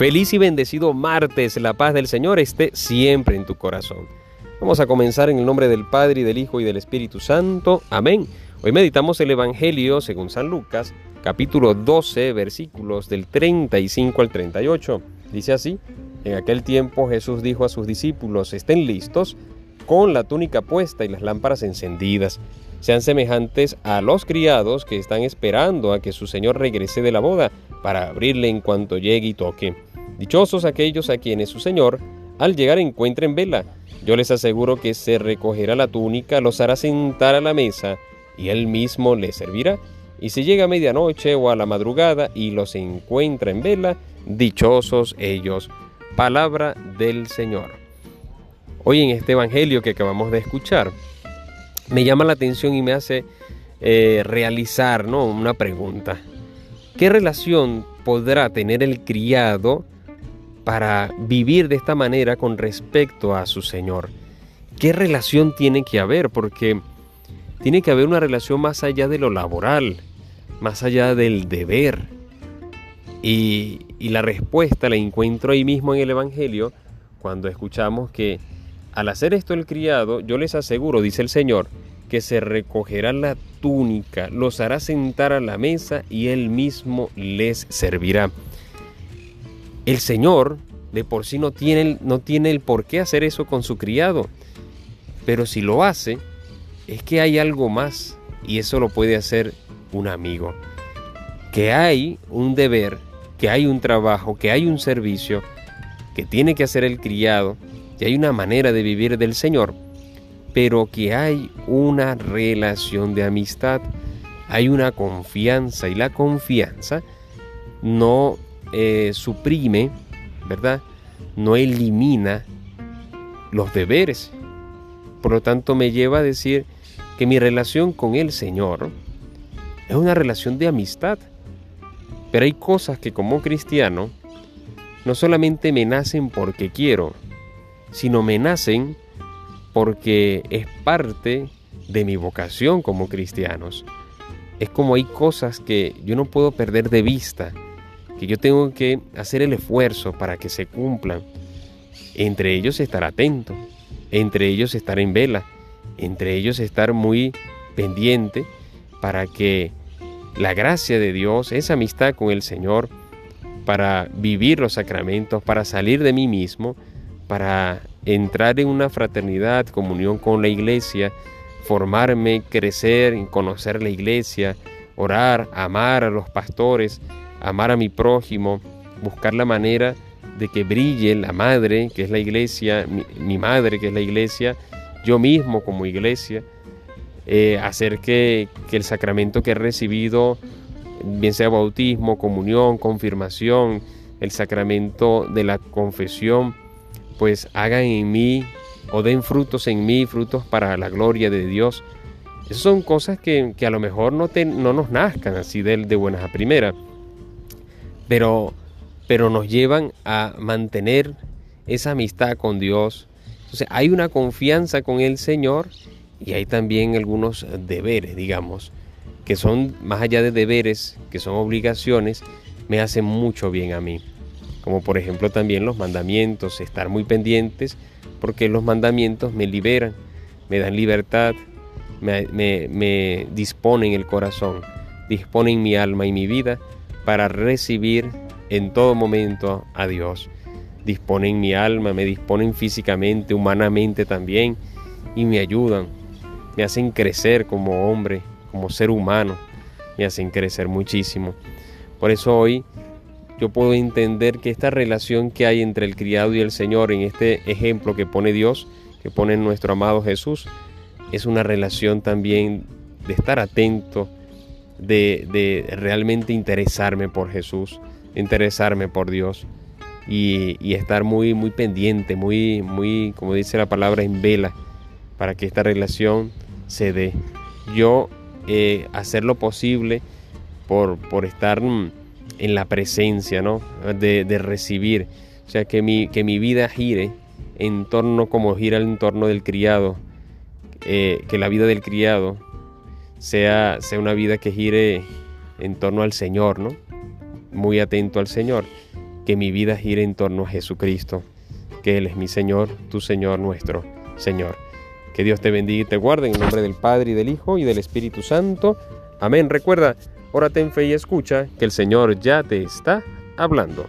Feliz y bendecido martes, la paz del Señor esté siempre en tu corazón. Vamos a comenzar en el nombre del Padre y del Hijo y del Espíritu Santo. Amén. Hoy meditamos el Evangelio según San Lucas, capítulo 12, versículos del 35 al 38. Dice así, en aquel tiempo Jesús dijo a sus discípulos, estén listos, con la túnica puesta y las lámparas encendidas. Sean semejantes a los criados que están esperando a que su Señor regrese de la boda para abrirle en cuanto llegue y toque. Dichosos aquellos a quienes su Señor, al llegar, encuentren vela. Yo les aseguro que se recogerá la túnica, los hará sentar a la mesa, y él mismo les servirá. Y si llega a medianoche o a la madrugada y los encuentra en vela, dichosos ellos. Palabra del Señor. Hoy en este Evangelio que acabamos de escuchar, me llama la atención y me hace eh, realizar ¿no? una pregunta. ¿Qué relación podrá tener el criado para vivir de esta manera con respecto a su Señor. ¿Qué relación tiene que haber? Porque tiene que haber una relación más allá de lo laboral, más allá del deber. Y, la respuesta la encuentro ahí mismo en el Evangelio cuando escuchamos que al hacer esto el criado, yo les aseguro, dice el Señor, que se recogerá la túnica, los hará sentar a la mesa y él mismo les servirá. El Señor de por sí no tiene, no tiene el por qué hacer eso con su criado, pero si lo hace, es que hay algo más y eso lo puede hacer un amigo. Que hay un deber, que hay un trabajo, que hay un servicio que tiene que hacer el criado, que hay una manera de vivir del Señor, pero que hay una relación de amistad, hay una confianza y la confianza no eh, suprime, ¿verdad? No elimina los deberes. Por lo tanto, me lleva a decir que mi relación con el Señor es una relación de amistad. Pero hay cosas que como cristiano no solamente me nacen porque quiero, sino me nacen porque es parte de mi vocación como cristianos. Es como hay cosas que yo no puedo perder de vista que yo tengo que hacer el esfuerzo para que se cumplan. Entre ellos estar atento, entre ellos estar en vela, entre ellos estar muy pendiente para que la gracia de Dios, esa amistad con el Señor, para vivir los sacramentos, para salir de mí mismo, para entrar en una fraternidad, comunión con la iglesia, formarme, crecer, conocer la iglesia, orar, amar a los pastores, amar a mi prójimo, buscar la manera de que brille la madre, que es la iglesia, mi, madre, que es la iglesia, yo mismo como iglesia, eh, hacer que, que el sacramento que he recibido, bien sea bautismo, comunión, confirmación, el sacramento de la confesión, pues hagan en mí o den frutos en mí, frutos para la gloria de Dios. Esas son cosas que, a lo mejor no, no nos nazcan así de, de buenas a primeras pero, pero nos llevan a mantener esa amistad con Dios. Entonces hay una confianza con el Señor y hay también algunos deberes, digamos, que son más allá de deberes, que son obligaciones, me hacen mucho bien a mí. Como por ejemplo también los mandamientos, estar muy pendientes, porque los mandamientos me liberan, me dan libertad, me, me disponen el corazón, disponen mi alma y mi vida para recibir en todo momento a Dios. Disponen mi alma, me disponen físicamente, humanamente también y me ayudan, me hacen crecer como hombre, como ser humano, me hacen crecer muchísimo. Por eso hoy yo puedo entender que esta relación que hay entre el criado y el Señor en este ejemplo que pone Dios, que pone nuestro amado Jesús, es una relación también de estar atento, de, realmente interesarme por Jesús, interesarme por Dios y, estar muy, muy pendiente, muy, muy, como dice la palabra, en vela para que esta relación se dé. Yo eh, hacer lo posible por, por, estar en la presencia, ¿no? De, recibir. O sea, que mi, que mi vida gire en torno como gira el entorno del criado, eh, que la vida del criado sea, sea una vida que gire en torno al Señor, ¿no? Muy atento al Señor. que mi vida gire en torno a Jesucristo, que Él es mi Señor, tu Señor, nuestro Señor. Que Dios te bendiga y te guarde en nombre del Padre y del Hijo y del Espíritu Santo. Amén. Recuerda, órate en fe y escucha que el Señor ya te está hablando.